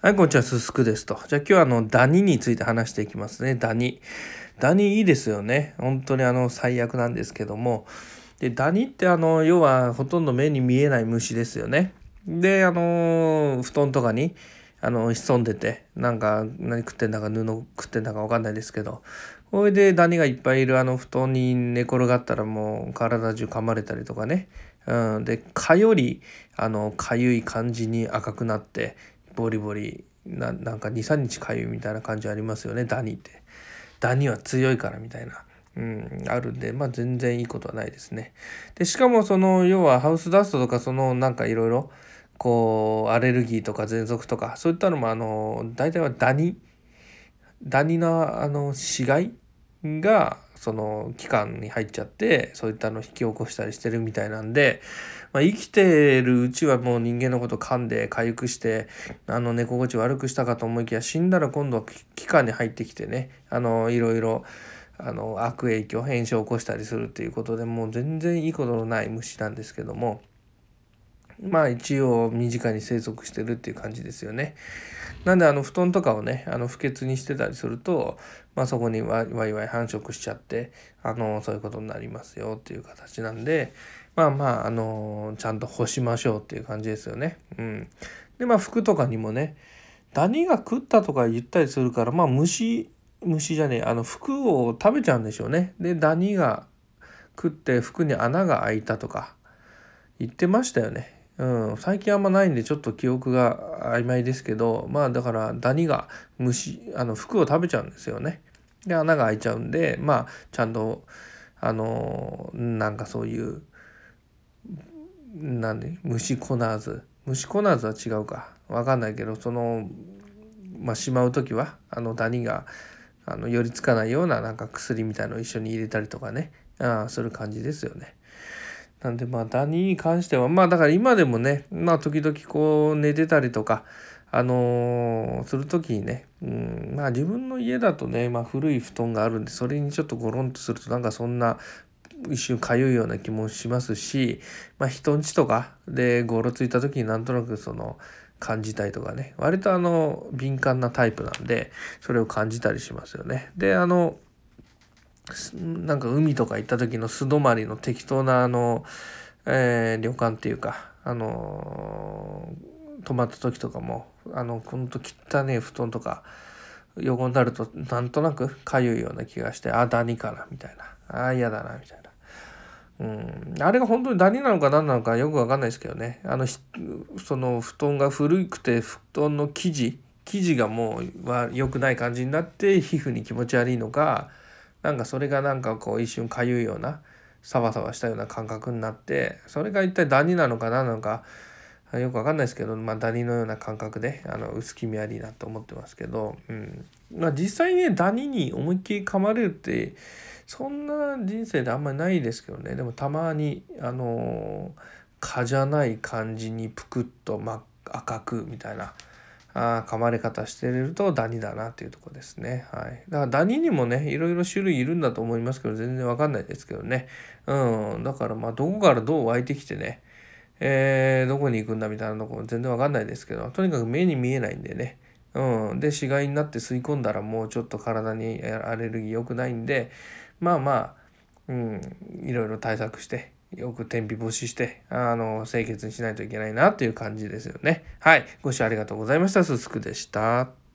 はい、こんにちは、すすくですと。じゃあ今日はあの、ダニについて話していきますね。ダニ。ダニいいですよね。本当にあの、最悪なんですけども。で、ダニってあの、要はほとんど目に見えない虫ですよね。で、あの、布団とかに、あの、潜んでて、なんか何食ってんだか布食ってんだかわかんないですけど、これでダニがいっぱいいるあの布団に寝転がったらもう体中噛まれたりとかね。うん、で、蚊より、あの、かゆい感じに赤くなって、ボリボリななんか23日かゆいみたいな感じありますよねダニって。ダニは強いからみたいな、うん、あるんでまあ全然いいことはないですね。でしかもその要はハウスダストとかそのなんかいろいろこうアレルギーとか喘息とかそういったのもあの大体はダニ。ダニのあの死骸がその期間に入っちゃってそういったのを引き起こしたりしてるみたいなんで、まあ、生きてるうちはもう人間のこと噛んで回復してあの寝心地悪くしたかと思いきや死んだら今度は期間に入ってきてねあのいろいろあの悪影響変症を起こしたりするっていうことでもう全然いいことのない虫なんですけども。まあ一応身近に生息してるっていう感じですよね。なんであの布団とかをねあの不潔にしてたりすると、まあ、そこにワイワイ繁殖しちゃってあのそういうことになりますよっていう形なんでまあまああのちゃんと干しましょうっていう感じですよね。うん、でまあ服とかにもねダニが食ったとか言ったりするからまあ虫虫じゃねえあの服を食べちゃうんでしょうね。でダニが食って服に穴が開いたとか言ってましたよね。うん、最近あんまないんでちょっと記憶が曖昧ですけどまあだからダニが虫あの服を食べちゃうんですよね。で穴が開いちゃうんでまあちゃんとあのなんかそういうなんで虫コナーズ虫コナーズは違うか分かんないけどそのまあしまう時はあのダニがあの寄りつかないようななんか薬みたいのを一緒に入れたりとかねあする感じですよね。なんでまあダニに関してはまあだから今でもねまあ時々こう寝てたりとかあのー、する時にね、うん、まあ自分の家だとね、まあ、古い布団があるんでそれにちょっとゴロンとするとなんかそんな一瞬かゆいような気もしますし、まあ、人んちとかでゴロついた時になんとなくその感じたいとかね割とあの敏感なタイプなんでそれを感じたりしますよね。であのなんか海とか行った時の素泊まりの適当なあの、えー、旅館っていうかあのー、泊まった時とかもあのほんと汚ね布団とか横になるとなんとなくかゆいような気がしてあダニかなみたいな。あ嫌だなみたいな。うん、あれが本当にダニなのか何なのかよく分かんないですけどね。あのその布団が古くて布団の生地生地がもうは良くない感じになって皮膚に気持ち悪いのかなんかそれがなんかこう一瞬かゆいようなサバサバしたような感覚になってそれが一体ダニなのか何なのかよくわかんないですけど、まあ、ダニのような感覚であの薄気味悪いなと思ってますけど、うん。まあ、実際ねダニに思いっきり噛まれるってそんな人生であんまりないですけどね。でもたまにあの蚊じゃない感じにぷくっと、ま赤くみたいなあ噛まれ方してるとダニだなっていうとこですね。はい。だからダニにもね、いろいろ種類いるんだと思いますけど、全然わかんないですけどね。うん。だからまあ、どこからどう湧いてきてね、えー、どこに行くんだみたいなとこ全然わかんないですけど、とにかく目に見えないんでね。うん。で、死骸になって吸い込んだらもうちょっと体にアレルギー良くないんで、まあまあ、うん、いろいろ対策して、よく天日干しして、あの、清潔にしないといけないなという感じですよね。はい。ご視聴ありがとうございました。すすくでした。